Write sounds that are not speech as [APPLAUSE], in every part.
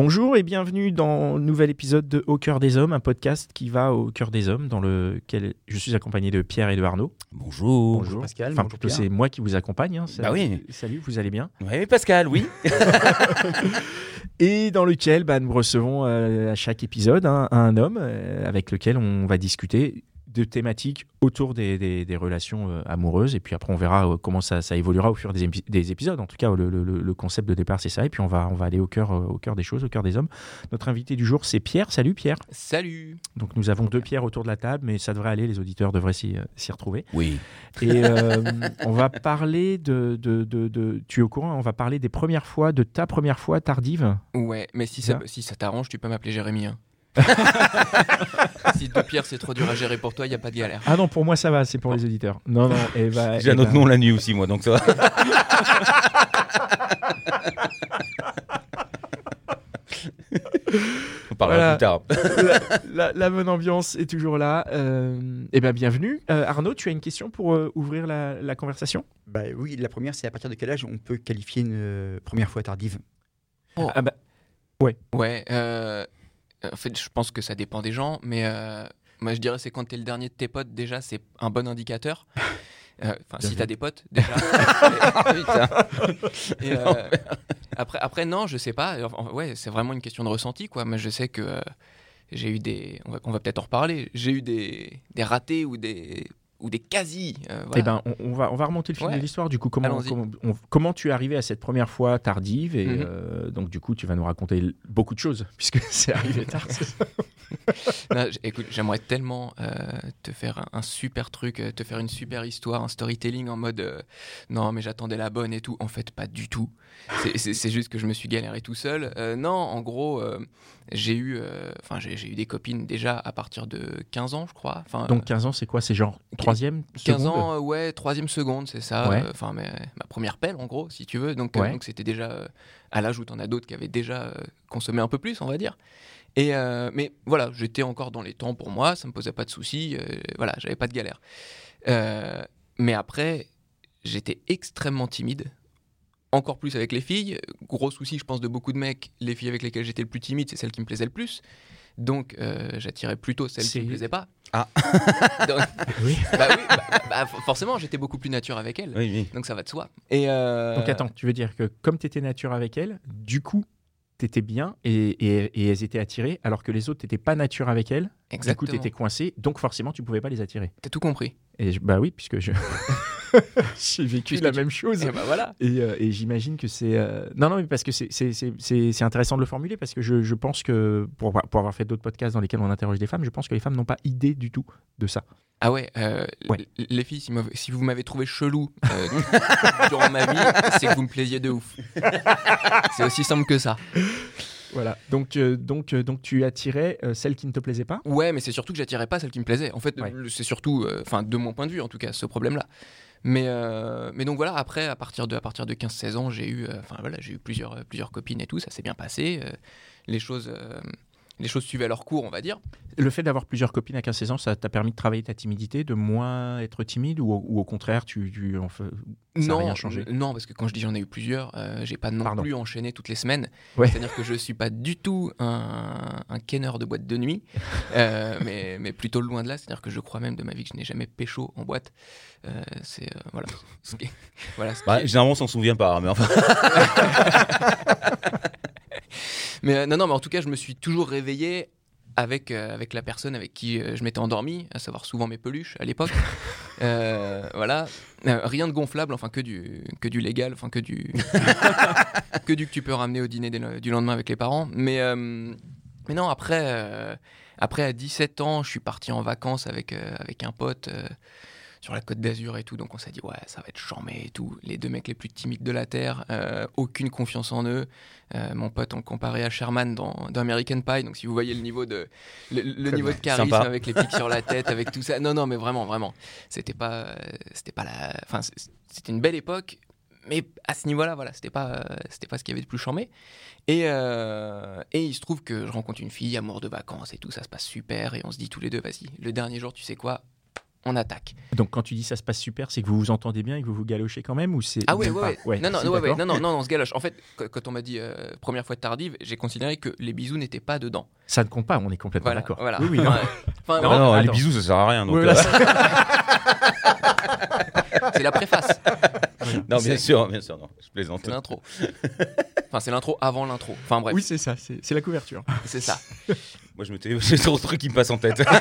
Bonjour et bienvenue dans le nouvel épisode de Au cœur des hommes, un podcast qui va au cœur des hommes, dans lequel je suis accompagné de Pierre et de Arnaud. Bonjour. Bonjour. Pascal. Enfin, bonjour plutôt, Pierre. c'est moi qui vous accompagne. hein. Bah Salut- oui. Salut, vous allez bien? Oui, Pascal, oui. [LAUGHS] Et dans lequel bah, nous recevons euh, à chaque épisode un, un homme euh, avec lequel on va discuter de thématiques autour des, des- des relations euh, amoureuses. Et puis après, on verra euh, comment ça, ça évoluera au fur des, épi- des épisodes. En tout cas, le, le- le- le concept de départ, c'est ça. Et puis, on va, on va aller au cœur, euh, au cœur des choses, au cœur des hommes. Notre invité du jour, c'est Pierre. Salut Pierre. Salut Donc, nous avons deux Pierres autour de la table, mais ça devrait aller. Les auditeurs devraient s'y retrouver. Oui. Et on va parler de, de, de, de- Tu es au courant On va parler des premières fois, de ta première fois tardive. Ouais, mais si ça, si ça t'arrange, tu peux m'appeler Jérémy. hein. [LAUGHS] si deux pierres c'est trop dur à gérer pour toi, il y a pas de galère. Ah non, pour moi ça va, c'est pour les auditeurs. Non, non, et bah, [LAUGHS] J'ai eh un autre bah, nom la nuit aussi, moi, donc ça va. [LAUGHS] On parlera Voilà. plus tard. la, la- la bonne ambiance est toujours là. Euh, eh ben bienvenue. Euh, Arnaud, tu as une question pour euh, ouvrir la, la conversation? Bah oui, la première, c'est à partir de quel âge on peut qualifier une euh, première fois tardive? Ah bah, Ouais, euh, en fait, je pense que ça dépend des gens, mais euh, moi je dirais c'est quand t'es le dernier de tes potes, déjà c'est un bon indicateur. [LAUGHS] Euh, Enfin, si vu. t'as des potes, déjà. [LAUGHS] Et, euh, après, après, non, je sais pas. Enfin, ouais, c'est vraiment une question de ressenti, quoi. Mais je sais que euh, j'ai eu des. On va, va peut-être en reparler. J'ai eu des, des ratés ou des ou des quasi. euh, voilà. eh ben, on, on va, on va remonter le fil Ouais. de l'histoire. Du coup, comment, comment, on- comment tu es arrivé à cette première fois tardive Et Mhm. euh, donc, du coup, tu vas nous raconter beaucoup de choses, [LAUGHS] puisque c'est arrivé tard. [LAUGHS] Non, écoute, j'aimerais tellement euh, te faire un, un super truc, te faire une super histoire, un storytelling en mode non, mais j'attendais la bonne et tout. En fait, pas du tout. C'est- juste que je me suis galéré tout seul. Non, en gros, j'ai eu, euh, enfin, j'ai j'ai eu des copines déjà à partir de 15 ans, je crois. Enfin, donc, 15 ans, c'est quoi? C'est genre troisième 15 seconde? ans, euh, ouais, troisième seconde, c'est ça. Ouais. euh, Enfin, mais- ma première pelle, en gros, si tu veux. Donc, euh, Ouais. c'était déjà euh, à l'âge où t'en as d'autres qui avaient déjà euh, consommé un peu plus, on va dire. Et euh, mais voilà, j'étais encore dans les temps pour moi, ça me posait pas de soucis. euh, voilà, j'avais pas de galère. Euh, mais après, j'étais extrêmement timide. Encore plus avec les filles. Gros souci, je pense, de beaucoup de mecs. Les filles avec lesquelles j'étais le plus timide, c'est celles qui me plaisaient le plus. Donc, euh, j'attirais plutôt celles qui me plaisaient pas. Ah. [LAUGHS] Donc- [LAUGHS] Oui. bah oui, bah- bah, for- forcément, j'étais beaucoup plus nature avec elle. Oui, oui. Donc ça va de soi. Et euh, Donc, attends, tu veux dire que comme tu étais nature avec elles, du coup, tu étais bien et, et- et elles étaient attirées, alors que les autres, t'étais pas nature avec elles. Du coup, Exactement. tu étais coincé, donc forcément, tu pouvais pas les attirer. T'as tout compris. Et je- bah oui, puisque je [LAUGHS] [LAUGHS] j'ai vécu la même chose. Et bah voilà. Et, euh, et j'imagine que c'est euh, non non mais parce que c'est intéressant de le formuler parce que je, je pense que pour, avoir- pour avoir fait d'autres podcasts dans lesquels on interroge des femmes, je pense que les femmes n'ont pas idée du tout de ça. Ah ouais, euh, Ouais. les filles, si, si vous m'avez trouvé chelou euh, [LAUGHS] durant ma vie, c'est que vous me plaisiez de ouf. C'est aussi simple que ça. Voilà. Donc euh, donc donc tu attirais celles qui ne te plaisaient pas? Ouais, mais c'est surtout que j'attirais pas celle qui me plaisait. En fait, Ouais. c'est surtout, enfin, de mon point de vue en tout cas, ce problème-là. Mais, euh, mais donc voilà, après, à partir de, de 15-16 ans, j'ai eu, euh, voilà, eu plusieurs, euh, plusieurs copines et tout, ça s'est bien passé. les choses, les choses suivaient leur cours, on va dire. Le fait d'avoir plusieurs copines à 15-16 ans, ça t'a permis de travailler ta timidité, de moins être timide ou, au- ou au contraire tu, tu en Ça a non, rien changé? n- non, parce que quand je dis j'en ai eu plusieurs, euh, j'ai pas non Pardon. plus enchaîné toutes les semaines. Ouais. C'est-à-dire que je suis pas du tout un, un kenneur de boîte de nuit, [LAUGHS] euh, mais, mais plutôt loin de là. C'est-à-dire que je crois même de ma vie que je n'ai jamais pécho en boîte. Euh, c'est euh, voilà. Ce qui est- voilà ce qui Bah, est- généralement, on s'en souvient pas, hein, mais enfin. [LAUGHS] Mais euh, non, non, mais en tout cas, je me suis toujours réveillé avec, euh, avec la personne avec qui euh, je m'étais endormi, à savoir souvent mes peluches à l'époque. [LAUGHS] Euh, voilà. Rien de gonflable, enfin que du, que du légal, enfin que du, [LAUGHS] que du que tu peux ramener au dîner des- du lendemain avec les parents. Mais, mais non, après, après, à 17 ans, je suis parti en vacances avec, avec un pote. Sur la côte d'Azur et tout. Donc on s'est dit, ouais, ça va être charmé et tout. Les deux mecs les plus timides de la Terre, euh, aucune confiance en eux. Euh, mon pote, on le comparait à Sherman dans, dans American Pie. Donc si vous voyez le niveau de, le, le niveau de charisme Sympa. avec les pics sur la [LAUGHS] tête, avec tout ça. Non, non, mais vraiment, vraiment. C'était pas, c'était pas la. Enfin, c'était une belle époque. Mais à ce niveau-là, voilà, c'était pas, euh, c'était pas ce qu'il y avait de plus charmé. Et, euh, et il se trouve que je rencontre une fille, amour de vacances et tout, ça se passe super. Et on se dit tous les deux, vas-y, le dernier jour, tu sais quoi, on attaque. Donc quand tu dis ça se passe super, c'est que vous vous entendez bien et que vous vous galochez quand même ou c'est Ah ouais, même ouais, ouais. Non, non, ouais, d'accord. non, non, non, on se galoche. En fait, qu- quand on m'a dit euh, première fois tardive, j'ai considéré que les bisous n'étaient pas dedans. Ça ne compte pas, on est complètement Voilà, d'accord. voilà. Oui, oui, non. Enfin, Non, non, les bisous, ça sert à rien. Donc, Ouais, euh, là, [LAUGHS] c'est- la préface, non, bien sûr, bien sûr, non, je plaisante. c'est l'intro. Enfin, c'est l'intro avant l'intro. Enfin bref, oui, c'est ça, c'est c'est la couverture. c'est ça. Moi, je me tais, [LAUGHS] c'est trop de trucs qui me passent en tête. [LAUGHS]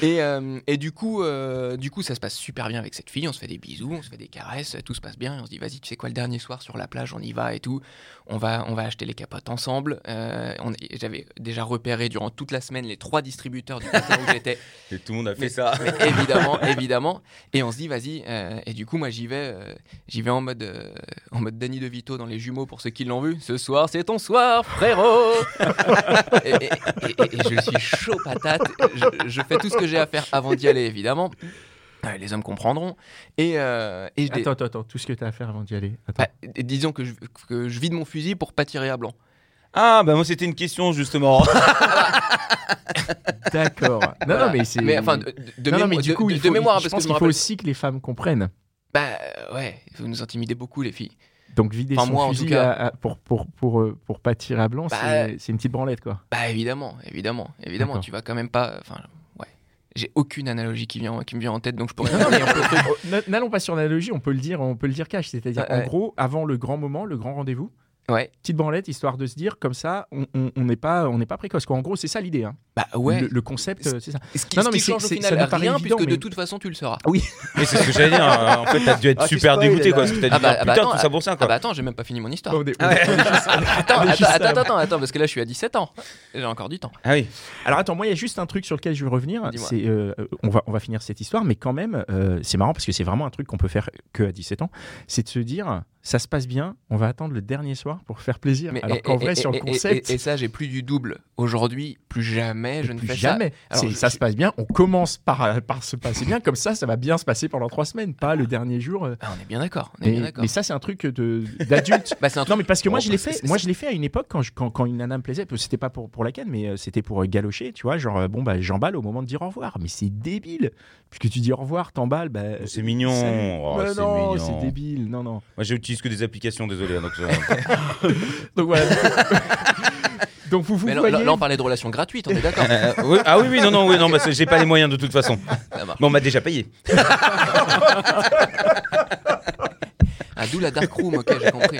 Et, euh, et du coup, euh, du coup, ça se passe super bien avec cette fille. On se fait des bisous, on se fait des caresses, tout se passe bien. Et on se dit, vas-y, tu sais quoi, le dernier soir sur la plage, on y va et tout. On va, on va acheter les capotes ensemble. Euh, J'avais déjà repéré durant toute la semaine les trois distributeurs du où [LAUGHS] j'étais. Et tout le monde a fait Mais- ça. Mais évidemment, évidemment. Et on se dit, vas-y. et du coup, moi, j'y vais, j'y vais en mode, en mode Danny DeVito dans les jumeaux pour ceux qui l'ont vu. Ce soir, c'est ton soir, frérot. [LAUGHS] et, et- et- et- et je suis chaud patate. Je, je fais tout ce que j'ai à faire avant d'y aller, évidemment. Euh, les hommes comprendront. Et, euh, et je dé- Attends, attends, attends, tout ce que tu as à faire avant d'y aller. Bah, et disons que je, que je vide mon fusil pour pas tirer à blanc. Ah, bah moi, c'était une question, justement. [LAUGHS] D'accord. Non, Voilà. non, mais c'est. Mais enfin, de, de- Non, non, mémo- mais du coup, de- il de faut, mémoire, je parce pense qu'il faut rappelle. aussi que les femmes comprennent. Bah ouais, vous nous intimidez beaucoup, les filles. Donc vider Enfin, son moi, en fusil tout cas. à- à- pour, pour, pour, euh, pour pas tirer à blanc, Bah, c'est une petite branlette, quoi. Bah évidemment, évidemment, évidemment. Tu vas quand même pas. Enfin. J'ai aucune analogie qui, vient, qui me vient en tête, donc je pourrais. [LAUGHS] N'allons pas sur l'analogie, on peut le dire, on peut le dire cash, c'est-à-dire en ouais. gros, avant le grand moment, le grand rendez-vous, Ouais. petite branlette, histoire de se dire comme ça, on on- on n'est pas, on n'est pas précoce. Quoi. En gros, c'est ça l'idée. hein. Bah ouais. Le, le concept, euh, c'est ça. Ce qui, Non, qui mais c'est- change au final ça rien, évident, puisque mais- de toute façon tu le sauras. Mais c'est ce que j'allais dire. hein. En fait, t'as dû être Ah, super spoil, dégoûté, quoi. Parce que t'as dit, Ah bah- oh, ah bah putain, attends, tout ça pour ça, Ah quoi. bah attends, j'ai même pas fini mon histoire. On on on juste- Attends, on est attends, attends, avant. attends, attends, parce que là je suis à 17 ans. J'ai encore du temps. Ah oui. Alors attends, moi il y a juste un truc sur lequel je veux revenir. C'est, euh, on va on va finir cette histoire, mais quand même, euh, c'est marrant parce que c'est vraiment un truc qu'on peut faire que à 17 ans. C'est de se dire, ça se passe bien, on va attendre le dernier soir pour faire plaisir. Mais- Alors qu'en vrai, et- sur le et- concept, Et, et ça, j'ai plus du double. Aujourd'hui, plus jamais je ne plus fais jamais. C'est- je- ça je- se passe bien. On commence par par se passer bien, comme ça, ça va bien se passer pendant trois semaines, pas le dernier jour. euh. ça. Ah, on est bien d'accord. Mais, ça, c'est un truc d'adulte. [LAUGHS] Bah, Non, mais parce que moi, je l'ai bah, fait. c'est- Moi, c'est- je l'ai fait à une époque quand, je- quand, quand une nana me plaisait. C'était pas pour, pour la canne, mais euh, c'était pour euh, galocher, tu vois. Genre, bon, bah, j'emballe au moment de dire au revoir. Mais c'est débile. Puisque tu dis au revoir, t'emballes. Bah, C'est mignon. Oh, non, c'est débile. Non, non. Moi, j'utilise que des applications, désolé. hein, Donc, euh, [LAUGHS] Donc voilà. [LAUGHS] Donc vous vous Mais là, voyez. là, là, on parlait de relations gratuites, on est d'accord. [LAUGHS] euh, oui, ah oui, oui, non, non, oui, non, bah, c'est- j'ai pas les moyens de toute façon. Ça marche. Mais on m'a déjà payé. Ah, D'où la dark room, ok, j'ai compris.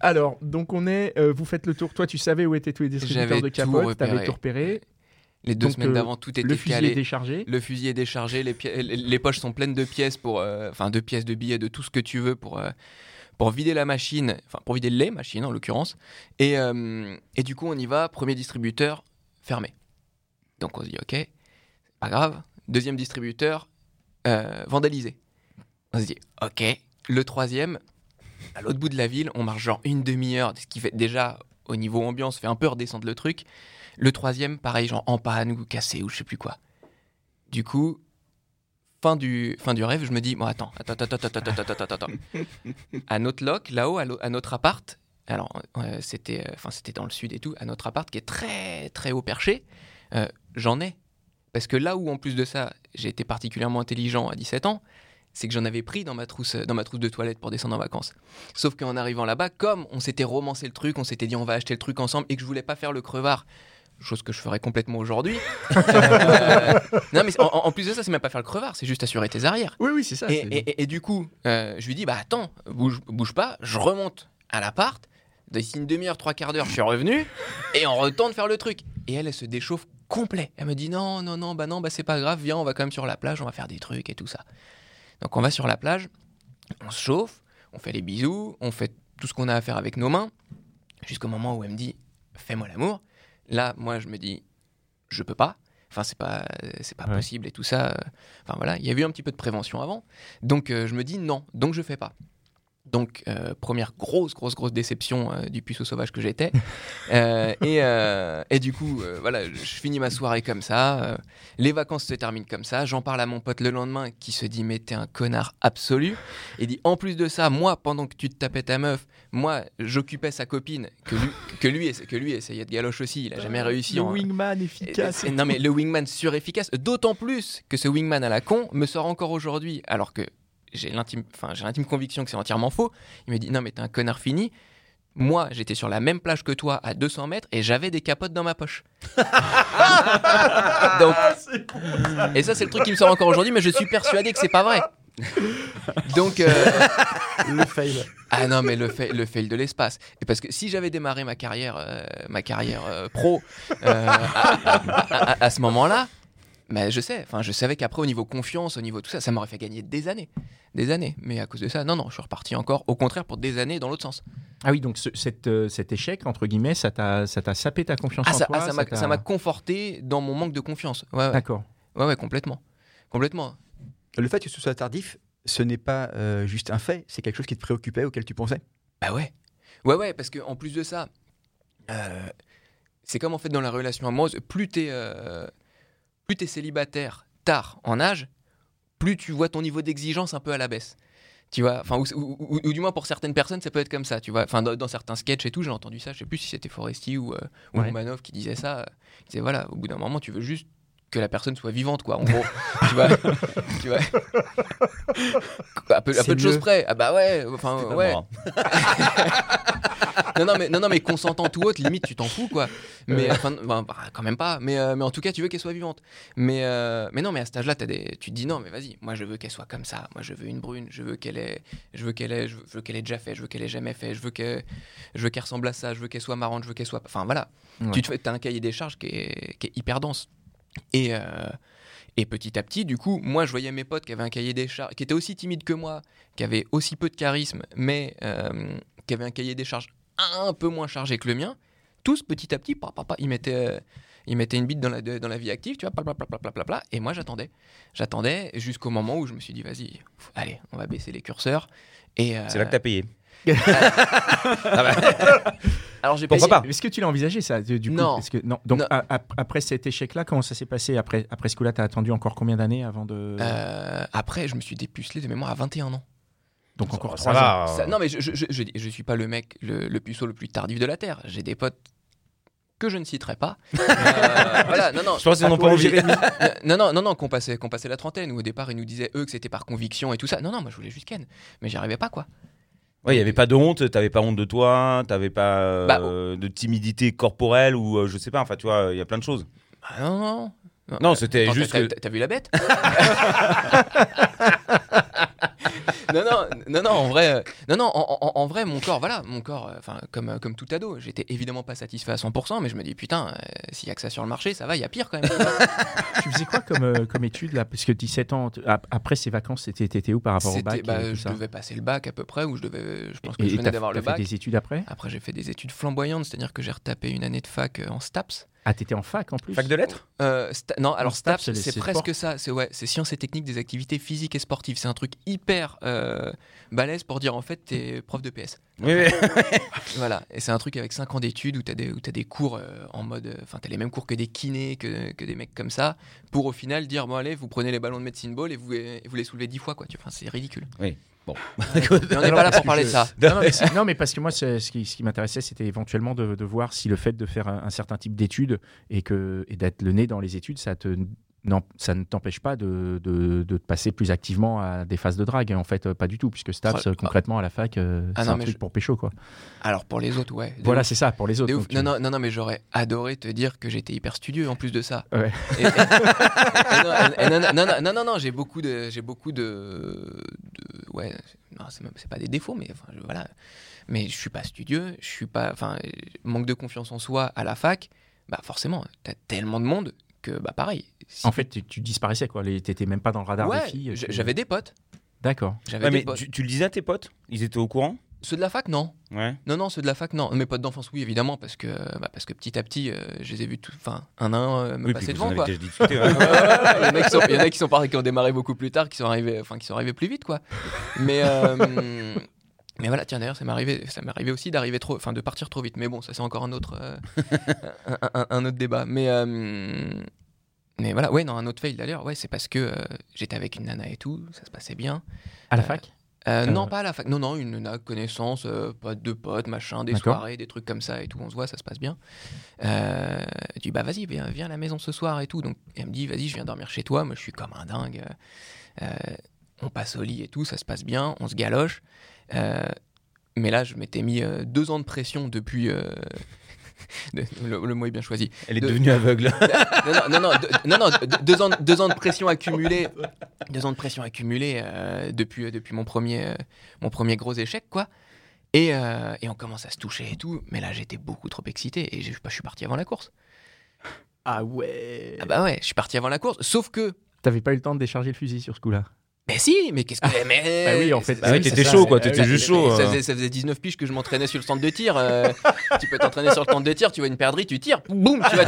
Alors, donc on est. euh, vous faites le tour. Toi, tu savais où étaient tous les distributeurs J'avais de tout capotes. T'avais tout repéré. Les deux Donc, semaines euh, d'avant, tout était Le fusil est déchargé. Le fusil est déchargé, les, poches sont pleines de pièces pour, euh, enfin, de pièces, de billets, de tout ce que tu veux pour, euh, pour vider la machine, enfin, pour vider les machines en l'occurrence. Et, euh, et du coup, on y va, premier distributeur fermé. Donc on se dit, ok, c'est pas grave. Deuxième distributeur euh, vandalisé. On se dit, ok. Le troisième, à l'autre bout de la ville, on marche genre une demi-heure, ce qui fait déjà, au niveau ambiance, fait un peu redescendre le truc. Le troisième, pareil, genre en panne ou cassé ou je sais plus quoi. Du coup, fin du, fin du rêve, je me dis, bon, attends, attends, attends, attends, attends, attends, attends. À notre loc, là-haut, à, notre appart, alors, euh, c'était, euh, c'était dans le sud et tout, à notre appart qui est très, très haut perché, euh, j'en ai. Parce que là où, en plus de ça, j'ai été particulièrement intelligent à 17 ans, c'est que j'en avais pris dans ma trousse, dans ma trousse de toilette pour descendre en vacances. Sauf qu'en arrivant là-bas, comme on s'était romancé le truc, on s'était dit on va acheter le truc ensemble et que je voulais pas faire le crevard, chose que je ferais complètement aujourd'hui. euh, [LAUGHS] [LAUGHS] non mais en, en plus de ça, c'est même pas faire le crevard, c'est juste assurer tes arrières. Oui, oui, c'est ça. Et, c'est- et- et- et du coup, euh, je lui dis bah attends, bouge, bouge pas, je remonte à l'appart. D'ici une demi-heure, trois quarts d'heure, je suis revenu et on retourne faire le truc. Et elle, elle se déchauffe complet. Elle me dit non, non, non, bah non, bah c'est pas grave, viens, on va quand même sur la plage, on va faire des trucs et tout ça. Donc on va sur la plage, on se chauffe, on fait les bisous, on fait tout ce qu'on a à faire avec nos mains, jusqu'au moment où elle me dit fais-moi l'amour. Là, moi, je me dis je peux pas. Enfin, c'est pas, c'est pas Ouais. possible et tout ça. Enfin voilà, il y a eu un petit peu de prévention avant. Donc euh, je me dis non, donc je fais pas. Donc euh, première grosse, grosse, grosse déception euh, du puceau sauvage que j'étais. [LAUGHS] Euh, et, et du coup, voilà, je finis ma soirée comme ça. les vacances se terminent comme ça. J'en parle à mon pote le lendemain qui se dit mais t'es un connard absolu. Et dit en plus de ça, moi pendant que tu te tapais ta meuf, moi j'occupais sa copine que lui, que lui, que lui essayait de galoche aussi. Il a jamais réussi. Le en- wingman et- efficace. non mais le wingman surefficace, d'autant plus que ce wingman à la con me sort encore aujourd'hui, alors que j'ai l'intime, enfin j'ai l'intime conviction que c'est entièrement faux. Il me dit non mais t'es un connard fini. Moi j'étais sur la même plage que toi à 200 mètres et j'avais des capotes dans ma poche. [LAUGHS] Donc, et ça c'est le truc qui me sort encore aujourd'hui, mais je suis persuadé que c'est pas vrai. Donc euh, le fail. ah non, mais le, fa- le fail de l'espace. Et parce que si j'avais démarré ma carrière, euh, ma carrière euh, pro euh, à, à- à- à ce moment-là, mais je sais, enfin, je savais qu'après, au niveau confiance, au niveau tout ça, ça m'aurait fait gagner des années. Des années. Mais à cause de ça, non, non, je suis reparti encore, au contraire, pour des années dans l'autre sens. Ah oui, donc ce- cette, euh, cet échec, entre guillemets, ça t'a ça t'a sapé ta confiance Ah, en ça toi ah, ça m'a- t'a- ça m'a conforté dans mon manque de confiance. Ouais, ouais, D'accord. ouais, ouais, complètement. Complètement. Le fait que ce soit tardif, ce n'est pas euh, juste un fait, c'est quelque chose qui te préoccupait, auquel tu pensais? Bah ouais. Ouais, ouais, parce qu'en plus de ça, euh, c'est comme en fait dans la relation amoureuse, plus t'es euh, plus t'es célibataire tard en âge, plus tu vois ton niveau d'exigence un peu à la baisse. Tu vois, enfin, ou, ou- ou- ou du moins pour certaines personnes, ça peut être comme ça, tu vois. Enfin, dans, dans certains sketchs et tout, j'ai entendu ça, je sais plus si c'était Foresti ou, euh, ou. Romanov qui disait ça. euh, Il disait voilà, au bout d'un moment, tu veux juste que la personne soit vivante, quoi, en gros. [LAUGHS] tu vois, tu vois. À peu, à C'est peu de choses près. Ah bah ouais, enfin, ouais. moi. [LAUGHS] non, non, mais, non, non, mais consentant tout autre, limite, tu t'en fous, quoi. Mais enfin, bah, quand même pas. Mais, euh, mais en tout cas, tu veux qu'elle soit vivante. Mais, euh, mais non, mais à cet âge-là, des... tu te dis non, mais vas-y, moi, je veux qu'elle soit comme ça. Moi, je veux une brune. Je veux qu'elle ait, je veux qu'elle ait, je veux, qu'elle ait déjà fait. Je veux qu'elle ait jamais fait. Je veux que, je veux qu'elle ressemble à ça. Je veux qu'elle soit marrante. Je veux qu'elle soit. Enfin, voilà. Ouais. Tu te fais, t'as un cahier des charges qui est, qui est hyper dense. Et, euh, et petit à petit, du coup, moi, je voyais mes potes qui avaient un cahier des charges, qui étaient aussi timides que moi, qui avaient aussi peu de charisme, mais euh, qui avaient un cahier des charges un peu moins chargé que le mien. Tous, petit à petit, ils, mettaient, euh, ils mettaient une bite dans la, dans la vie active, tu vois, et moi, j'attendais. J'attendais jusqu'au moment où je me suis dit, vas-y, allez, on va baisser les curseurs. C'est là que t'as payé. [LAUGHS] Alors, j'ai Pourquoi pas Est-ce que tu l'as envisagé ça du du coup? Non. Est-ce que, non. Donc Non. a- a- après cet échec-là, comment ça s'est passé? Après, après ce coup-là, t'as attendu encore combien d'années avant de? Euh, après, je me suis dépucelé de mémoire à 21 ans. Donc encore Ça trois ans. va. Ça- non, mais je, je, je, je, je suis pas le mec, le, le puceau le plus tardif de la Terre. J'ai des potes que je ne citerai pas. [LAUGHS] Euh, voilà, non, non. Je pense qu'ils n'ont pas envie. Euh, non, non, non, non, qu'on passait, qu'on passait la trentaine, où au départ ils nous disaient eux que c'était par conviction et tout ça. Non, non, moi je voulais juste Ken, mais j'y arrivais pas quoi. Ouais, il y avait pas de honte, t'avais pas honte de toi, t'avais pas euh, Bah, de timidité corporelle ou euh, je sais pas, enfin tu vois, il y a plein de choses. Ah, non, non. non. Non, c'était juste t'as- que- t'as- T'as vu la bête? [LAUGHS] Non, non, non, non, en vrai, euh, non, non, en, en- en vrai, mon corps, voilà, mon corps, euh, enfin, comme, euh, comme tout ado, j'étais évidemment pas satisfait à 100%, mais je me dis, putain, euh, s'il y a que ça sur le marché, ça va, il y a pire quand même. [LAUGHS] Tu faisais quoi comme, comme étude là? Parce que 17 ans, ap- après ces vacances, t'étais où par rapport au bac bah, et tout je ça? devais passer le bac à peu près, ou je devais, je pense que Et- je venais d'avoir le t'as bac. fait des études après? Après, j'ai fait des études flamboyantes, c'est-à-dire que j'ai retapé une année de fac en STAPS. Ah, t'étais en fac en plus fac de lettres? Euh, non, alors STAPS, c'est presque ça. C'est ouais, c'est sciences et techniques des activités physiques et sportives. C'est un truc hyper euh, balèze pour dire en fait t'es prof de PS. Oui, oui. [LAUGHS] Voilà, et c'est un truc avec 5 ans d'études où t'as des, où t'as des cours euh, en mode, euh, enfin t'as les mêmes cours que des kinés, que, que des mecs comme ça, pour au final dire bon allez, vous prenez les ballons de médecine ball et vous, et vous les soulevez 10 fois quoi. Tu- Enfin c'est ridicule. Bon. [LAUGHS] On n'est pas là pour parler de ça. [LAUGHS] Non, non, mais, c'est- non, mais parce que moi, ce qui, ce qui m'intéressait, c'était éventuellement de, de voir si le fait de faire un, un certain type d'études et, que, et d'être le nez dans les études, ça, te, non, ça ne t'empêche pas de, de, de passer plus activement à des phases de drague. En fait, euh, pas du tout, puisque STAPS, Oh, euh, concrètement, à la fac, euh, Ah c'est un truc je- pour pécho. Quoi. Alors pour les autres, ouais. Voilà, c'est ça, pour les autres. Donc Non, non, non, non, mais j'aurais adoré te dire que j'étais hyper studieux en plus de ça. Ouais. Et- et- [LAUGHS] et non, non, non, non, j'ai beaucoup de, j'ai beaucoup de, de- ouais, c'est pas des défauts, mais enfin, je- voilà. Mais je suis pas studieux, je suis pas, enfin, manque de confiance en soi à la fac. Bah forcément, t'as tellement de monde que bah pareil. Si- En fait, tu, tu disparaissais, quoi. T'étais même pas dans le radar ouais, des filles. tu- j'avais des potes, D'accord. j'avais Ouais, des mais potes. tu, tu le disais à tes potes? Ils étaient au courant? Ceux de la fac, non. Ouais. Non, non, ceux de la fac, non. Mes potes d'enfance, oui, évidemment, parce que, bah, parce que petit à petit, euh, je les ai vus tout, enfin, un à un euh, me Oui, passer devant, quoi. avez déjà discuté, [LAUGHS] ouais. Ouais, ouais, ouais, Il y en a qui sont, il y en a qui sont partis, qui ont démarré beaucoup plus tard, qui sont arrivés, enfin, qui sont arrivés plus vite, quoi. Mais, euh, mais voilà, tiens, d'ailleurs, ça m'est arrivé, ça m'est arrivé aussi d'arriver trop, enfin, de partir trop vite. Mais bon, ça c'est encore un autre, euh, [LAUGHS] un, un- un autre débat. Mais, euh, mais voilà, ouais, non, un autre fail d'ailleurs, ouais, c'est parce que euh, j'étais avec une nana et tout, ça se passait bien. À la fac? Non, pas à la fac. Non, non, une nana, connaissance, pote de potes, machin, des soirées, des trucs comme ça et tout. On se voit, ça se passe bien. Euh, je dis, bah vas-y, viens, viens à la maison ce soir et tout. Donc, elle me dit, vas-y, je viens dormir chez toi. Moi, je suis comme un dingue. On passe au lit et tout, ça se passe bien, on se galoche. Euh, mais là, je m'étais mis euh, deux ans de pression depuis. euh, [LAUGHS] le, le mot est bien choisi. Elle est De- devenue aveugle. [LAUGHS] Non, non, non, non, deux, non, non, deux- deux ans, deux ans de pression accumulée, deux ans de pression accumulée euh, depuis, depuis mon premier, euh, mon premier gros échec, quoi. Et, euh, et on commence à se toucher et tout, mais là j'étais beaucoup trop excité et je, je suis parti avant la course. Ah ouais. Ah bah ouais, je suis parti avant la course, sauf que, T'avais pas eu le temps de décharger le fusil sur ce coup-là. Mais si, mais qu'est-ce que, mais Bah oui, en fait. Bah oui, t'étais chaud, quoi, Ah t'étais juste chaud. Ça euh. faisait, ça faisait 19 piges que je m'entraînais sur le centre de tir. euh, [LAUGHS] tu peux t'entraîner sur le centre de tir, tu vois une perdrix, tu tires, boum, tu vois.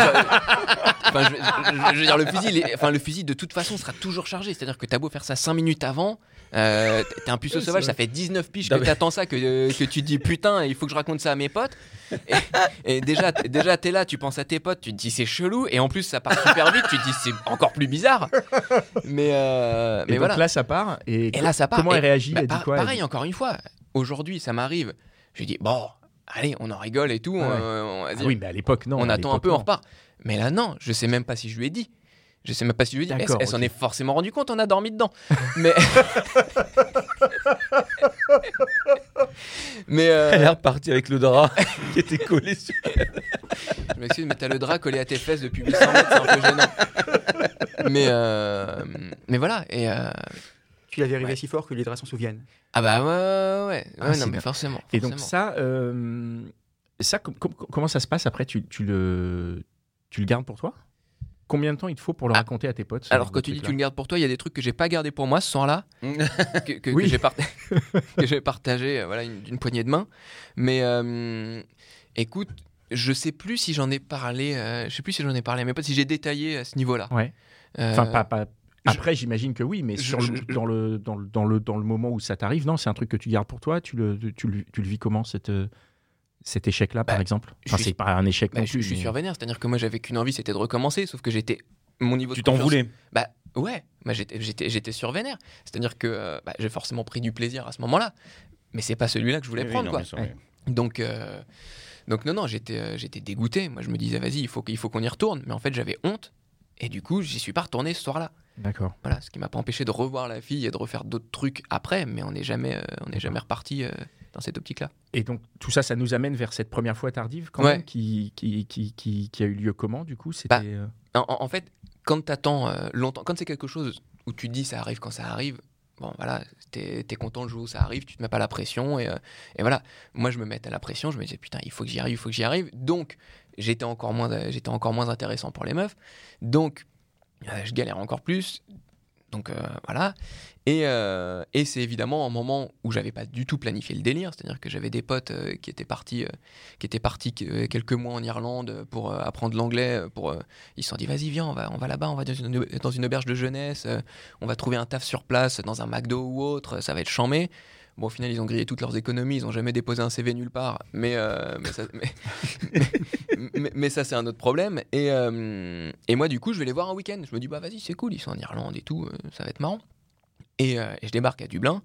Enfin, je, je- je veux dire, le fusil, enfin, le fusil de toute façon sera toujours chargé. C'est-à-dire que t'as beau faire ça 5 minutes avant, euh, t'es un puceau Oui, sauvage, ça fait 19 piges que Non, mais- t'attends ça, que, euh, que tu te dis putain, il faut que je raconte ça à mes potes. Et, et déjà, déjà t'es là, tu penses à tes potes, tu te dis c'est chelou, et en plus ça part super vite, tu te dis c'est encore plus bizarre. Mais, euh, Et mais donc voilà. là, ça part. Et, Et là, ça part. Comment Et- elle réagit bah, Elle dit quoi elle Pareil, dit- encore une fois, aujourd'hui, ça m'arrive. Je lui dis, bon, allez, on en rigole et tout. Ouais. on, Ah oui, mais à l'époque, non. on attend un peu, on repart. Mais là, non, je sais même pas si je lui ai dit. Je sais même pas si je lui ai dit. Elle, elle s'en est forcément rendu compte, on a dormi dedans. [LAUGHS] Mais. [LAUGHS] mais. euh, Elle est repartie avec le drap [LAUGHS] qui était collé sur. Je m'excuse, mais t'as le drap collé à tes fesses depuis 800 mètres, c'est un peu gênant. Mais, euh, mais voilà. Et, euh, Tu l'avais arrivé Ouais. si fort que les draps s'en souviennent. ah bah ouais, ouais, ouais. Ah, non, mais bien. forcément. Et donc forcément. ça, euh, ça com- com- comment ça se passe après? Tu, tu le, tu le gardes pour toi? Combien de temps il te faut pour le Ah. raconter à tes potes Alors quand tu dis tu le gardes pour toi, il y a des trucs que j'ai pas gardé pour moi ce soir-là, [LAUGHS] que, que- j'ai part- [LAUGHS] que j'ai partagé euh, voilà, une- d'une poignée de main. Mais euh, écoute, je sais plus si j'en ai parlé, euh, je sais plus si j'en ai parlé à mes potes, si j'ai détaillé à ce niveau-là. Ouais. Euh, Enfin, pas, pas- Après, j'imagine que oui, mais je- sur le- dans, le, dans, le, dans, le, dans le moment où ça t'arrive, non, c'est un truc que tu gardes pour toi. Tu le, tu le, tu le vis comment cette, euh, cet échec-là, par Bah, exemple? Enfin, suis- c'est pas un échec bah, non je, plus. je suis mais- survénère, c'est-à-dire que moi j'avais qu'une envie, c'était de recommencer, sauf que j'étais mon niveau Tu de t'en confiance- voulais. Bah ouais, moi j'étais j'étais j'étais survénère, c'est-à-dire que euh, bah, j'ai forcément pris du plaisir à ce moment-là, mais c'est pas celui-là que je voulais Oui, oui, prendre non, quoi. bien sûr, Ouais. oui. Donc, euh, donc non, non, j'étais, euh, j'étais dégoûté. Moi, je me disais, vas-y, il faut, qu'il faut qu'on y retourne. Mais en fait, j'avais honte. Et du coup, j'y suis pas retourné ce soir-là. D'accord. Voilà, ce qui m'a pas empêché de revoir la fille et de refaire d'autres trucs après. Mais on n'est jamais, euh, on n'est jamais reparti euh, dans cette optique-là. Et donc, tout ça, ça nous amène vers cette première fois tardive, quand Ouais. même, qui, qui, qui, qui, a eu lieu comment, du coup? C'était. Bah, euh, En, fait, quand t'attends longtemps, quand c'est quelque chose où tu te dis ça arrive quand ça arrive, bon voilà, t'es es content le jour où ça arrive, tu te mets pas la pression et, euh, et voilà. Moi, je me mettais la pression, je me disais putain, il faut que j'y arrive, il faut que j'y arrive. Donc, j'étais encore moins, j'étais encore moins intéressant pour les meufs. Donc, je galère encore plus. Donc euh, voilà. Et, euh, et c'est évidemment un moment où j'avais pas du tout planifié le délire, c'est-à-dire que j'avais des potes euh, qui étaient partis, euh, qui étaient partis euh, quelques mois en Irlande pour euh, apprendre l'anglais, euh, pour euh, ils se sont dit vas-y viens on va là-bas on va dans une, dans une auberge de jeunesse euh, on va trouver un taf sur place dans un McDo ou autre ça va être chambé bon au final ils ont grillé toutes leurs économies ils ont jamais déposé un CV nulle part. Mais euh, mais, ça, [LAUGHS] mais, ça, c'est un autre problème. Et, euh, et moi du coup je vais les voir un week-end. Je me dis bah vas-y c'est cool ils sont en Irlande et tout euh, ça va être marrant. Et, je débarque à Dublin.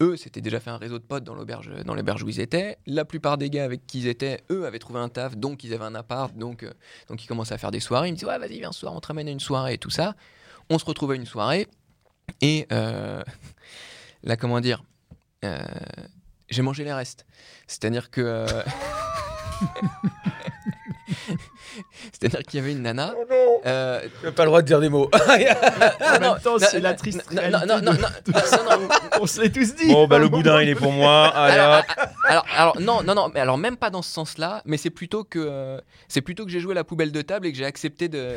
Eux s'étaient déjà fait un réseau de potes dans l'auberge dans l'auberge où ils étaient. La plupart des gars avec qui ils étaient eux avaient trouvé un taf donc ils avaient un appart. Donc donc ils commençaient à faire des soirées. Ils me disaient ouais vas-y viens ce soir on te ramène à une soirée et tout ça. On se retrouve à une soirée. Et [LAUGHS] là comment dire? Euh, j'ai mangé les restes. C'est-à-dire que euh, [LAUGHS] c'est-à-dire qu'il y avait une nana. euh, Tu n'as pas le droit de dire des mots. [LAUGHS] En non, même temps, non, c'est non, la triste non, non, non, non, non, non, [LAUGHS] non, On se l'est tous dit. bon, bah le boudin, il est pour moi. Allez Alors, hop. Alors, alors, non, non, non, mais alors même pas dans ce sens-là, mais c'est plutôt que euh, c'est plutôt que j'ai joué à la poubelle de table et que j'ai accepté de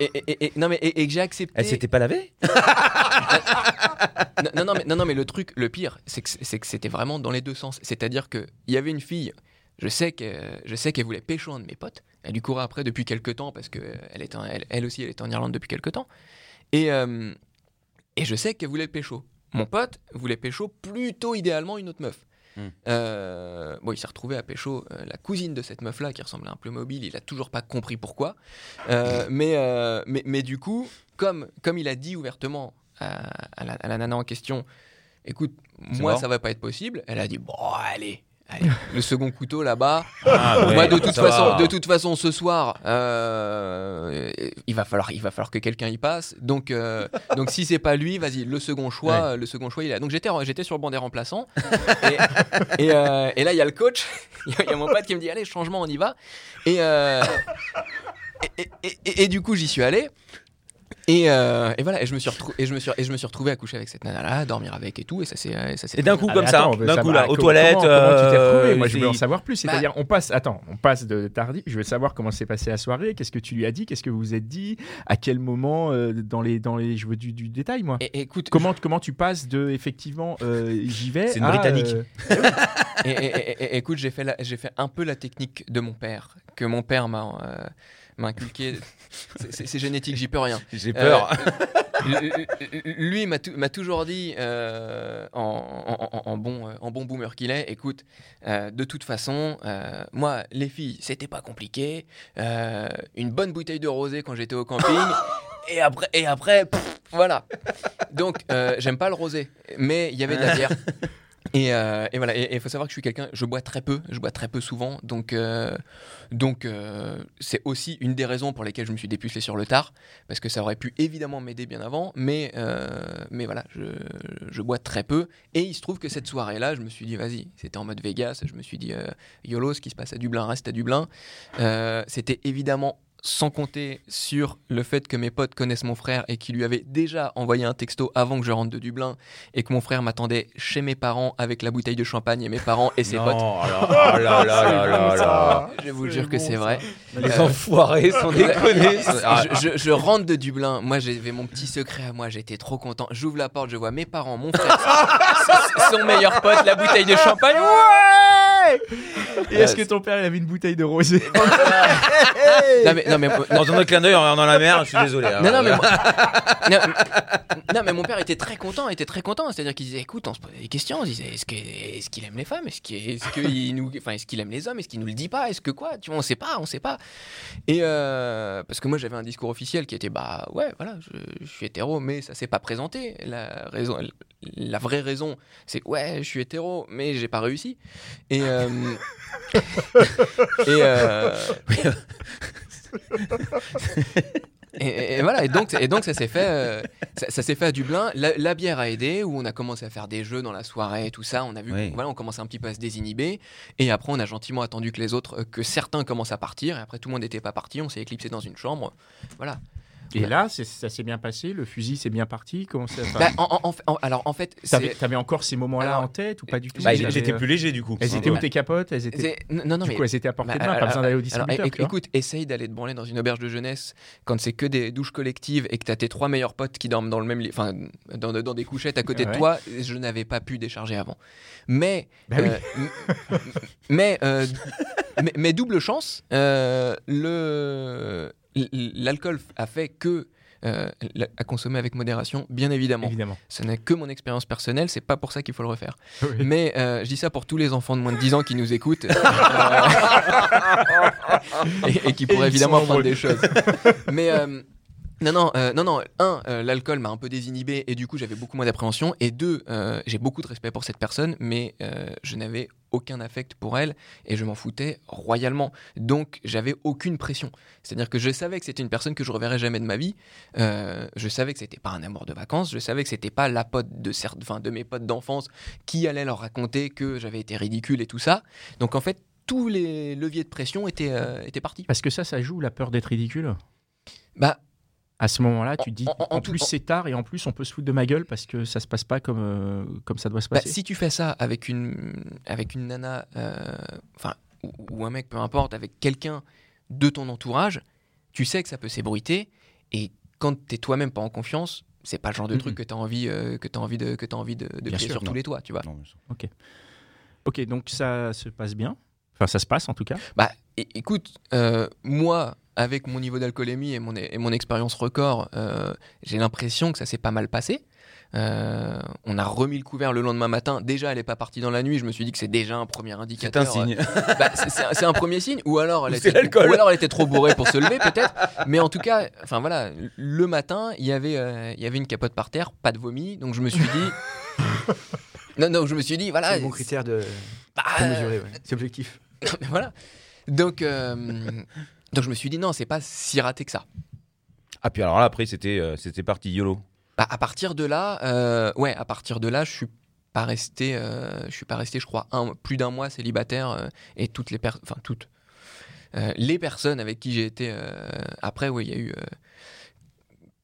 et, et- et- et- non mais et, que j'ai accepté. Elle s'était pas lavée? Non, non, mais non, non, mais le truc, le pire, c'est que c'était vraiment dans les deux sens. C'est-à-dire que il y avait une fille. Je sais que je sais qu'elle voulait pécho un de mes potes. Elle lui courait après depuis quelques temps parce que elle en- elle, elle aussi elle était en Irlande depuis quelques temps. Et euh, et je sais qu'elle voulait pécho. Mon pote voulait pécho plutôt idéalement une autre meuf. Hmm. Euh, bon, il s'est retrouvé à pécho euh, la cousine de cette meuf-là qui ressemblait un peu mobile. Il a toujours pas compris pourquoi. Euh, mais, euh, mais, mais du coup, comme, comme il a dit ouvertement à, à la, à la nana en question, écoute, moi mort. ça va pas être possible. Elle a dit bon, allez. Allez, le second couteau là-bas. Ah, ouais, Moi, de toute façon, va. de toute façon, ce soir, euh, il va falloir, il va falloir que quelqu'un y passe. Donc, euh, donc si c'est pas lui, vas-y, le second choix, le second choix, il est là. Donc j'étais, j'étais sur le banc des remplaçants. et, et, euh, et là, il y a le coach, [LAUGHS] il y, a- il y a mon pote qui me dit, allez, changement, on y va. Et, euh, et, et- et- et- et du coup, j'y suis allé. Et, euh, et voilà, et je me suis retrou- et je me suis et je me suis retrouvé à coucher avec cette nana là, à dormir avec et tout, et ça c'est et ça s'est Et d'un coup, Ah, comme ça, d'un ça coup, là, aux toilettes. Comment, tu t'es euh, retrouvé Moi, je veux en c'est- savoir plus. Bah- C'est-à-dire, on passe. Attends, on passe de tardif. Je veux savoir comment s'est passée la soirée. Qu'est-ce que tu lui as dit Qu'est-ce que vous vous êtes dit À quel moment euh, Dans les, dans les. Je veux du, du détail, moi. Écoute, Comment, comment tu passes de effectivement euh, j'y vais C'est une à, Britannique. euh, [LAUGHS] Et, et- et- et- écoute, j'ai fait, la- j'ai fait un peu la technique de mon père, que mon père m'a euh, m'a inculqué. [LAUGHS] C'est- génétique, j'y peux rien. J'ai peur. Euh, [LAUGHS] lui m'a tou- m'a toujours dit, euh, en, en- en- en bon, euh, en bon boomer qu'il est, écoute, euh, de toute façon, euh, moi, les filles, c'était pas compliqué. Une bonne bouteille de rosé quand j'étais au camping. [LAUGHS] Et après, et après pff, voilà. Donc, j'aime pas le rosé, mais il y avait de la bière. Et, euh, et voilà, et il faut savoir que je suis quelqu'un, je bois très peu, je bois très peu souvent, donc euh, donc euh, c'est aussi une des raisons pour lesquelles je me suis dépucelé sur le tard, parce que ça aurait pu évidemment m'aider bien avant, mais mais voilà, je, je bois très peu, et il se trouve que cette soirée-là, je me suis dit vas-y, c'était en mode Vegas, je me suis dit yolo, ce qui se passe à Dublin reste à Dublin, c'était évidemment sans compter sur le fait que mes potes connaissent mon frère et qui lui avaient déjà envoyé un texto avant que je rentre de Dublin et que mon frère m'attendait chez mes parents avec la bouteille de champagne et mes parents et ses potes. Non, alors, [LAUGHS] oh là là là là là. Je vous jure que c'est vrai. Les Euh, enfoirés sont déconnés. Je, je- je rentre de Dublin. Moi, j'avais mon petit secret à moi. J'étais trop content. J'ouvre la porte, je vois mes parents, mon frère, son- [LAUGHS] son meilleur pote, la bouteille de champagne. Ouais Et est-ce que ton père il avait une bouteille de rosé [LAUGHS] Non mais, non, mais, Dans un autre clin d'œil en regardant la mer, je suis désolé. hein. non, non, mais, moi- non, [LAUGHS] non, mais mon père était très content, était très content. C'est-à-dire qu'il disait, écoute, on se posait des questions. On se disait, est-ce que- est-ce qu'il aime les femmes? Est-ce qu'il est-ce qu'il nous, enfin, est-ce qu'il aime les hommes? Est-ce qu'il nous le dit pas? Est-ce que quoi? Tu vois, on sait pas, on sait pas. Et euh, parce que moi, j'avais un discours officiel qui était, bah ouais, voilà, je, je suis hétéro, mais ça s'est pas présenté. La raison, la vraie raison, c'est ouais, je suis hétéro, mais j'ai pas réussi. Et euh, [LAUGHS] et, euh, et, et- et voilà, et donc, et donc ça s'est fait, euh, ça, ça s'est fait à Dublin. La, la bière a aidé, où on a commencé à faire des jeux dans la soirée, et tout ça. On a vu, Oui. voilà, on commençait un petit peu à se désinhiber. Et après, on a gentiment attendu que les autres, que certains commencent à partir. Et après, tout le monde n'était pas parti. On s'est éclipsé dans une chambre. Voilà. Et là, c'est- ça s'est bien passé Le fusil s'est bien parti Comment ça enfin, Bah, en- en- en fait- en- alors, en fait, T'avais encore ces moments-là en tête ou pas du tout Bah, J'étais euh, plus léger du coup. Elles étaient où Bah, tes capotes? Elles étaient. c'est- non, non, du mais coup, elles étaient à portée de Bah, main, pas alors, besoin d'aller au distributeur. écoute, essaye d'aller te branler dans une auberge de jeunesse quand c'est que des douches collectives et que t'as tes trois meilleurs potes qui dorment dans le même lit, enfin, dans, dans des couchettes à côté Ouais. de toi. Je n'avais pas pu décharger avant. Mais, Bah oui. euh, mais, euh, [LAUGHS] mais, mais double chance, euh, le l'alcool a fait que euh, à consommer avec modération, bien évidemment. Évidemment. Ce n'est que mon expérience personnelle, c'est pas pour ça qu'il faut le refaire. [LAUGHS] Oui. Mais euh, je dis ça pour tous les enfants de moins de 10 ans qui nous écoutent Euh, [LAUGHS] [LAUGHS] et, et qui pourraient Et évidemment apprendre des choses. Mais euh, non, non, euh, non, non. Un, euh, l'alcool m'a un peu désinhibé et du coup j'avais beaucoup moins d'appréhension. Et deux, euh, j'ai beaucoup de respect pour cette personne, mais je n'avais aucun affect pour elle et je m'en foutais royalement. Donc j'avais aucune pression. C'est-à-dire que je savais que c'était une personne que je reverrais jamais de ma vie. Euh, je savais que c'était pas un amour de vacances. Je savais que c'était pas la pote de certes, enfin de mes potes d'enfance qui allait leur raconter que j'avais été ridicule et tout ça. Donc en fait tous les leviers de pression étaient, euh, étaient partis. Parce que ça, ça joue la peur d'être ridicule? Bah À ce moment-là, tu te dis, en- plus c'est tard et en plus on peut se foutre de ma gueule parce que ça se passe pas comme, euh, comme ça doit se Bah, passer. si tu fais ça avec une, avec une nana, euh, enfin, ou, ou un mec, peu importe, avec quelqu'un de ton entourage, tu sais que ça peut s'ébruiter. Et quand t'es toi-même pas en confiance, c'est pas le genre de truc que t'as envie, euh, que t'as envie de, que t'as envie de, de sûr, sur non. tous les toits, tu vois. Non, mais ça- Ok, donc ça se passe bien. Enfin, ça se passe en tout cas. Bah, écoute, moi, avec mon niveau d'alcoolémie et mon, et mon expérience record, euh, j'ai l'impression que ça s'est pas mal passé. Euh, on a remis le couvert le lendemain matin. Déjà, elle est pas partie dans la nuit. Je me suis dit que c'est déjà un premier C'est indicateur. un signe. [LAUGHS] Bah, c'est- un- c'est un premier signe. Ou alors, elle était, ou alors elle était trop bourrée pour se lever, peut-être. Mais en tout cas, enfin voilà, le matin, il y avait, euh, il y avait une capote par terre, pas de vomi. Donc je me suis dit. [LAUGHS] non, non, je me suis dit, voilà. C'est bon critère de bah, mesurer. ouais. C'est objectif. [LAUGHS] voilà. Donc, euh, donc je me suis dit non, c'est pas si raté que ça. Ah, puis alors là, après, c'était euh, c'était parti YOLO. Bah, à partir de là, euh, ouais, à partir de là, je suis pas resté, euh, je suis pas resté, je crois, un, plus d'un mois célibataire euh, et toutes les personnes, enfin toutes, Euh, les personnes avec qui j'ai été euh, après, oui, il y a eu, euh,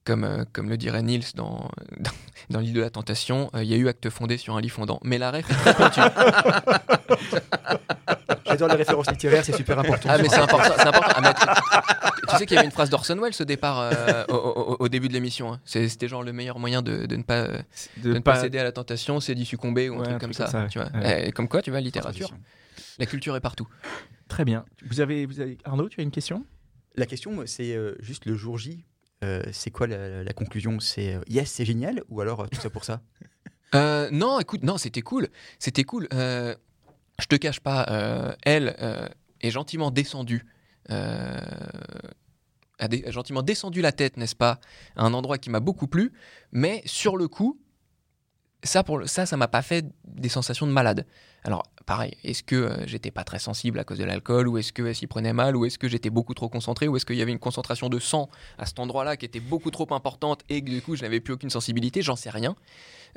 comme euh, comme le dirait Niels dans [LAUGHS] dans, dans l'île de la tentation, euh, il y a eu acte fondé sur un lit fondant. Mais la ref est très pointue. [LAUGHS] J'adore les références littéraires, c'est super important. Ah mais c'est important. Ah, mais tu, tu sais qu'il y avait une phrase d'Orson Welles au départ, euh, au, au- au début de l'émission. hein. C'est- C'était genre le meilleur moyen de, de ne pas, euh, de ne pas céder à la tentation, c'est d'y succomber ou un Ouais, truc un comme truc ça. comme ça, tu vois. ouais. Et comme quoi, tu vois, littérature, la culture est partout. Très bien. Vous avez, vous avez... Arnaud, tu as une question? La question, moi, c'est euh, juste le jour J. euh, c'est quoi la, la conclusion? C'est euh, yes, c'est génial ou alors euh, tout ça pour ça? Euh, non, écoute, non, c'était cool, c'était cool. Euh, je te cache pas, euh, elle euh, est gentiment descendue. euh, gentiment descendu la tête, n'est-ce pas, à un endroit qui m'a beaucoup plu, mais sur le coup, ça, pour le- ça, ça m'a pas fait des sensations de malade. Alors, pareil, est-ce que euh, j'étais pas très sensible à cause de l'alcool, ou est-ce qu'elle s'y prenait mal, ou est-ce que j'étais beaucoup trop concentré, ou est-ce qu'il y avait une concentration de sang à cet endroit-là qui était beaucoup trop importante et que du coup je n'avais plus aucune sensibilité, j'en sais rien.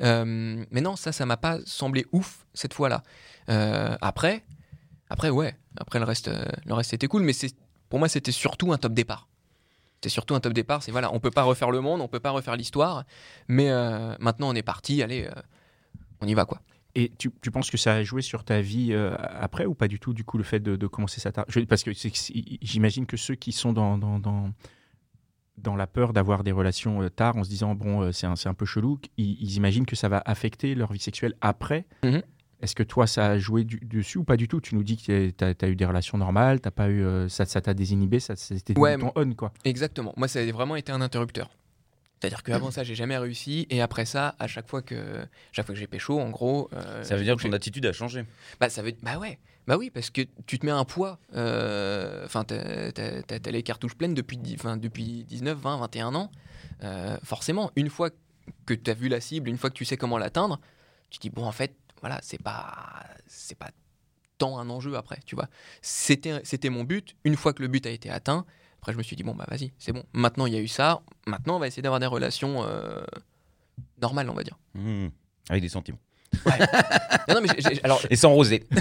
Euh, mais non, ça, ça m'a pas semblé ouf cette fois-là. Euh, après, après, ouais, après le reste, euh, le reste c'était cool, mais pour moi, c'était surtout un top départ. C'était surtout un top départ. C'est voilà, on peut pas refaire le monde, on peut pas refaire l'histoire, mais euh, maintenant on est parti, allez, euh, on y va quoi. Et tu, tu penses que ça a joué sur ta vie euh, après ou pas du tout, du coup, le fait de, de commencer ça tard? Parce que j'imagine que ceux qui sont dans, dans, dans, dans la peur d'avoir des relations euh, tard en se disant, bon, euh, c'est un, un peu chelou, ils, ils imaginent que ça va affecter leur vie sexuelle après. Mhm. Est-ce que toi, ça a joué du- dessus ou pas du tout? Tu nous dis que tu as, eu des relations normales, t'as pas eu, euh, ça ça t'a désinhibé, ça c'était Ouais, ton on, quoi. Exactement. Moi, ça a vraiment été un interrupteur. C'est-à-dire qu'avant ça, j'ai jamais réussi, et après ça, à chaque fois que, chaque fois que j'ai pécho, en gros, euh, Ça veut dire que ton attitude a changé. Bah, ça veut... bah ouais, bah oui, parce que tu te mets un poids. euh, Enfin, t'as, t'as- les cartouches pleines depuis, enfin, depuis 19, 20, 21 ans. Euh, forcément, une fois que tu as vu la cible, une fois que tu sais comment l'atteindre, tu te dis, bon, en fait, voilà, c'est pas, c'est pas tant un enjeu après, tu vois. C'était, c'était mon but. Une fois que le but a été atteint, après, je me suis dit, bon, bah vas-y, c'est bon. Maintenant, il y a eu ça. Maintenant, on va essayer d'avoir des relations euh, normales, on va dire. Mmh. Avec des sentiments. [LAUGHS] Non, non, mais j'ai- j'ai- alors, Et sans rosé. [LAUGHS]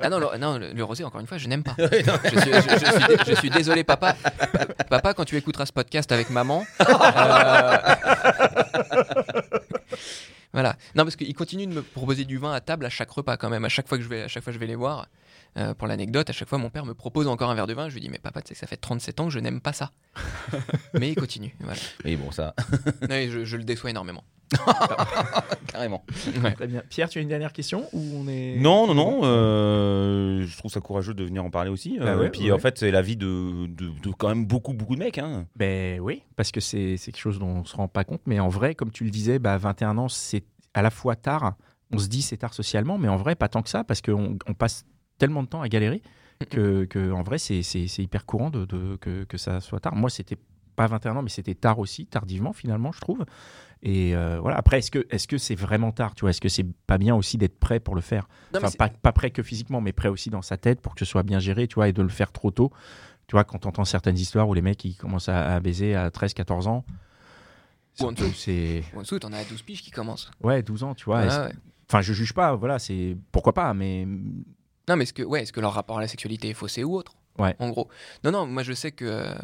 Ah non, le, non, le, le rosé, encore une fois, je n'aime pas. [LAUGHS] je, suis, je- je suis dé- je suis désolé, papa. Pa- Papa, quand tu écouteras ce podcast avec maman. euh, voilà. Non, parce qu'il continue de me proposer du vin à table à chaque repas, quand même. À chaque fois que je vais, à chaque fois que je vais les voir. Euh, pour l'anecdote, à chaque fois, mon père me propose encore un verre de vin. Je lui dis, mais papa, tu sais que ça fait 37 ans que je n'aime pas ça. [LAUGHS] mais il continue. Voilà. Bon, ça, Non, je le déçois énormément. [LAUGHS] carrément. Ouais. Très bien. Pierre, tu as une dernière question ou on est Non, non, non. euh, je trouve ça courageux de venir en parler aussi. Bah euh, ouais, et puis ouais. en fait, c'est la vie de, de, de quand même beaucoup, beaucoup de mecs. Hein. Ben oui, parce que c'est quelque chose dont on se rend pas compte. Mais en vrai, comme tu le disais, bah, 21 ans, c'est à la fois tard. On se dit c'est tard socialement, mais en vrai, pas tant que ça, parce qu'on on passe tellement de temps à galérer que, que en vrai, c'est hyper courant de, de- que, que ça soit tard. Moi, c'était pas 21 ans, mais c'était tard aussi, tardivement finalement, je trouve. Et euh, voilà. Après, est-ce que est-ce que c'est vraiment tard Tu vois, est-ce que c'est pas bien aussi d'être prêt pour le faire? Non, Enfin, pas, pas prêt que physiquement, mais prêt aussi dans sa tête pour que ce soit bien géré, tu vois, et de le faire trop tôt. Tu vois, quand t'entends certaines histoires où les mecs ils commencent à, à baiser à 13, 14 ans, c'est Ou en dessous. c'est En dessous, t'en as 12 piges qui commencent. ouais 12 ans, tu vois. Ouais. Enfin, je juge pas, voilà, c'est pourquoi pas, mais Non, mais est-ce que, ouais, est-ce que leur rapport à la sexualité est faussé ou autre? Ouais. En gros. Non, non, moi je sais que. euh,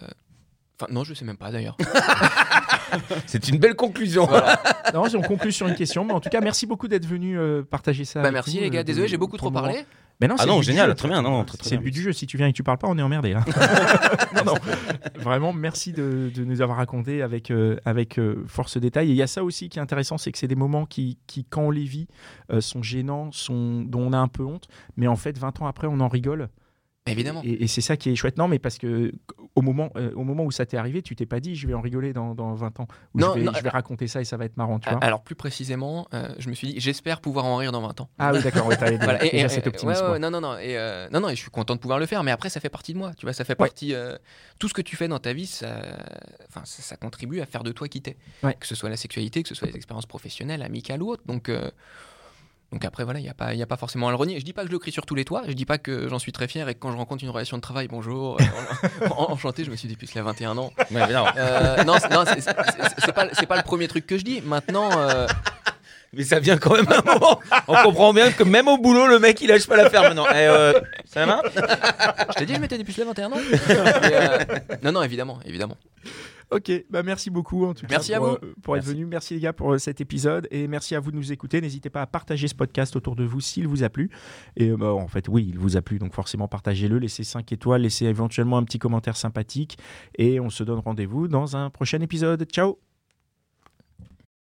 Enfin, non, je sais même pas d'ailleurs. [LAUGHS] C'est une belle conclusion. Voilà. [LAUGHS] Non, on conclut sur une question, mais en tout cas, merci beaucoup d'être venu euh, partager ça. Bah, avec merci nous, les euh, gars, de- désolé, j'ai beaucoup trop moment. parlé. Mais non, Ah c'est non, génial, jeu. très bien, non, très, très C'est le but du jeu. Si tu viens et que tu parles pas, on est emmerdé [LAUGHS] non, non. Vraiment, merci de, de nous avoir raconté avec, euh, avec euh, force détail. Et il y a ça aussi qui est intéressant, c'est que c'est des moments qui, qui, quand on les vit, euh, sont gênants, sont, dont on a un peu honte. Mais en fait, 20 ans après, on en rigole. Évidemment. Et, et c'est ça qui est chouette. Non, mais parce que au moment, euh, au moment où ça t'est arrivé, tu t'es pas dit, je vais en rigoler dans, dans 20 ans. Ou Non, je, vais, non, je vais raconter ça et ça va être marrant, tu vois. Alors plus précisément, euh, je me suis dit, j'espère pouvoir en rire dans 20 ans. Ah oui, d'accord, ouais, [LAUGHS] Voilà, déjà et- et- cet et- optimisme. ouais, ouais, quoi. non, non, non, et euh, non, non, et je suis content de pouvoir le faire, mais après, ça fait partie de moi, tu vois, ça fait partie. euh, tout ce que tu fais dans ta vie, ça, ça, ça contribue à faire de toi qui t'es. Que ce soit la sexualité, que ce soit les expériences professionnelles, amicales ou autres. Donc, euh, donc après, voilà, il n'y a, pas- il y a pas forcément à le renier. Je dis pas que je le crie sur tous les toits, je dis pas que j'en suis très fier et que quand je rencontre une relation de travail, bonjour, euh, en- enchanté, je me suis dit, puisqu'il a 21 ans. Ouais. Euh, non, c'est- non, c'est- pas, pas le premier truc que je dis. Maintenant. euh, Mais ça vient quand même un moment. On comprend bien que même au boulot, le mec il lâche pas l'affaire maintenant. Eh, ça va? Je t'ai dit, je m'étais des pucelets 21 ans. Mais, euh, non, non, évidemment, évidemment. Ok, bah merci beaucoup en tout Merci cas à pour, vous. euh, pour être Merci. venu. Merci les gars pour euh, cet épisode et merci à vous de nous écouter. N'hésitez pas à partager ce podcast autour de vous s'il vous a plu. Et euh, bah, en fait, oui, il vous a plu, donc forcément partagez-le, laissez 5 étoiles, laissez éventuellement un petit commentaire sympathique et on se donne rendez-vous dans un prochain épisode. Ciao